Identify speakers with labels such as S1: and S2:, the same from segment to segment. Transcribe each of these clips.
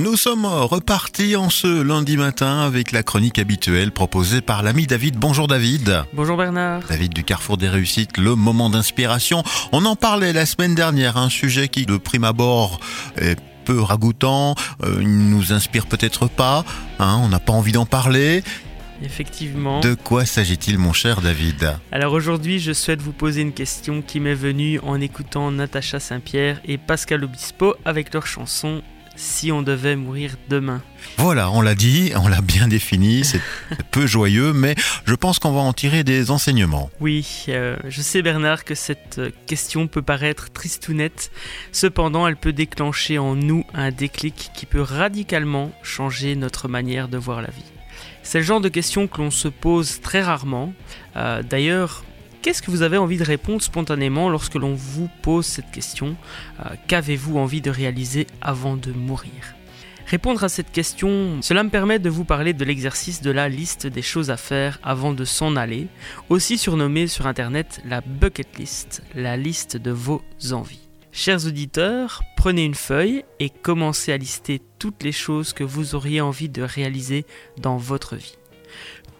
S1: Nous sommes repartis en ce lundi matin avec la chronique habituelle proposée par l'ami David. Bonjour David.
S2: Bonjour Bernard.
S1: David du Carrefour des Réussites, le moment d'inspiration. On en parlait la semaine dernière, un sujet qui de prime abord est peu ragoûtant, euh, il nous inspire peut-être pas, hein, on n'a pas envie d'en parler.
S2: Effectivement.
S1: De quoi s'agit-il mon cher David?
S2: Alors aujourd'hui, je souhaite vous poser une question qui m'est venue en écoutant Natacha Saint-Pierre et Pascal Obispo avec leur chanson Si on devait mourir demain.
S1: Voilà, on l'a dit, on l'a bien défini, c'est peu joyeux, mais je pense qu'on va en tirer des enseignements.
S2: Oui, euh, je sais Bernard que cette question peut paraître tristounette, cependant elle peut déclencher en nous un déclic qui peut radicalement changer notre manière de voir la vie. C'est le genre de question que l'on se pose très rarement. Euh, D'ailleurs, qu'est-ce que vous avez envie de répondre spontanément lorsque l'on vous pose cette question euh, Qu'avez-vous envie de réaliser avant de mourir? Répondre à cette question, cela me permet de vous parler de l'exercice de la liste des choses à faire avant de s'en aller, aussi surnommée sur Internet la bucket list, la liste de vos envies. Chers auditeurs, prenez une feuille et commencez à lister toutes les choses que vous auriez envie de réaliser dans votre vie.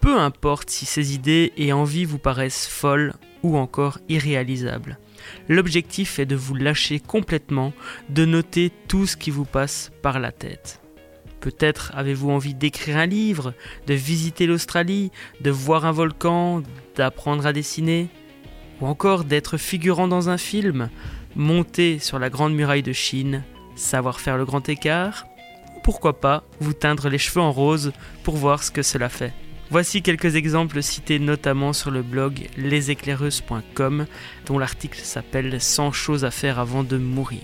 S2: Peu importe si ces idées et envies vous paraissent folles ou encore irréalisables. L'objectif est de vous lâcher complètement, de noter tout ce qui vous passe par la tête. Peut-être avez-vous envie d'écrire un livre, de visiter l'Australie, de voir un volcan, d'apprendre à dessiner, ou encore d'être figurant dans un film, monter sur la grande muraille de Chine, savoir faire le grand écart, ou pourquoi pas vous teindre les cheveux en rose pour voir ce que cela fait. Voici quelques exemples cités notamment sur le blog leséclaireuses.com dont l'article s'appelle 100 choses à faire avant de mourir.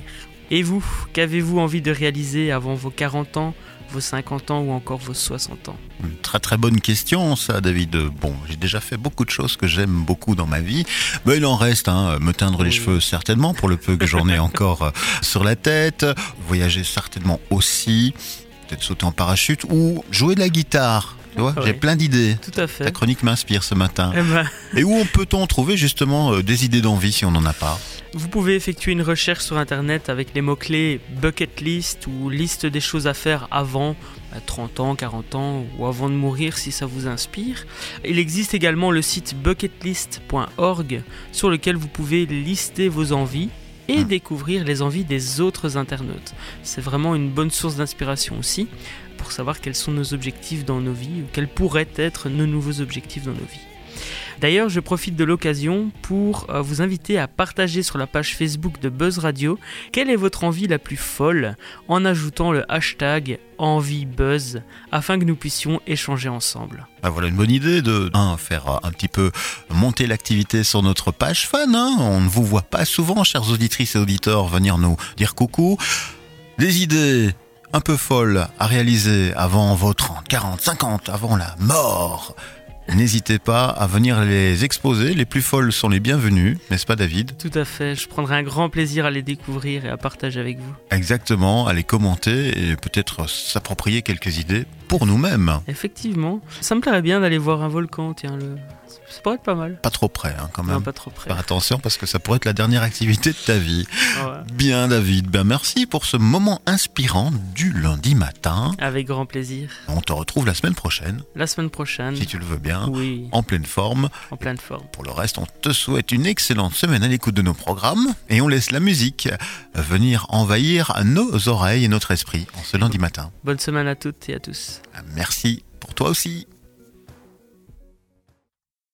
S2: Et vous, qu'avez-vous envie de réaliser avant vos 40 ans, vos 50 ans ou encore vos 60 ans?
S1: Une très très bonne question ça David. Bon, j'ai déjà fait beaucoup de choses que j'aime beaucoup dans ma vie. Mais il en reste, hein, me teindre les
S2: Oui.
S1: cheveux certainement pour le peu que j'en ai encore euh, sur la tête. Voyager certainement aussi. Peut-être sauter en parachute ou jouer de la guitare. Tu vois,
S2: Ouais.
S1: j'ai plein d'idées.
S2: Tout à fait.
S1: Ta chronique m'inspire ce matin.
S2: Eh ben,
S1: Et où peut-on trouver justement euh, des idées d'envie si on n'en a pas?
S2: Vous pouvez effectuer une recherche sur internet avec les mots-clés bucket list ou liste des choses à faire avant bah, 30 ans, 40 ans ou avant de mourir si ça vous inspire. Il existe également le site bucketlist.org sur lequel vous pouvez lister vos envies et découvrir les envies des autres internautes. C'est vraiment une bonne source d'inspiration aussi pour savoir quels sont nos objectifs dans nos vies ou quels pourraient être nos nouveaux objectifs dans nos vies. D'ailleurs, je profite de l'occasion pour euh, vous inviter à partager sur la page Facebook de Buzz Radio quelle est votre envie la plus folle en ajoutant le hashtag EnvieBuzz afin que nous puissions échanger ensemble?
S1: Bah voilà une bonne idée de un, faire euh, un petit peu monter l'activité sur notre page fan. hein. On ne vous voit pas souvent, chers auditrices et auditeurs, venir nous dire coucou. Des idées un peu folles à réaliser avant 30, 40, 50, avant la mort. N'hésitez pas à venir les exposer. Les plus folles sont les bienvenues, n'est-ce pas David?
S2: Tout à fait, je prendrai un grand plaisir à les découvrir et à partager avec vous.
S1: Exactement, à les commenter et peut-être s'approprier quelques idées pour nous-mêmes.
S2: Effectivement, ça me plairait bien d'aller voir un volcan, tiens, le... ça pourrait être pas mal.
S1: Pas trop près hein, quand
S2: Non,
S1: même.
S2: pas trop près.
S1: Faire attention parce que ça pourrait être la dernière activité de ta vie.
S2: Ouais.
S1: Bien David, ben merci pour ce moment inspirant du lundi matin.
S2: Avec grand plaisir.
S1: On te retrouve la semaine prochaine,
S2: La semaine prochaine.
S1: si tu le veux bien,
S2: Oui,
S1: en pleine forme.
S2: en pleine forme.
S1: Pour le reste, on te souhaite une excellente semaine à l'écoute de nos programmes et on laisse la musique venir envahir nos oreilles et notre esprit en ce lundi matin.
S2: Bonne semaine à toutes et à tous.
S1: Merci pour toi aussi.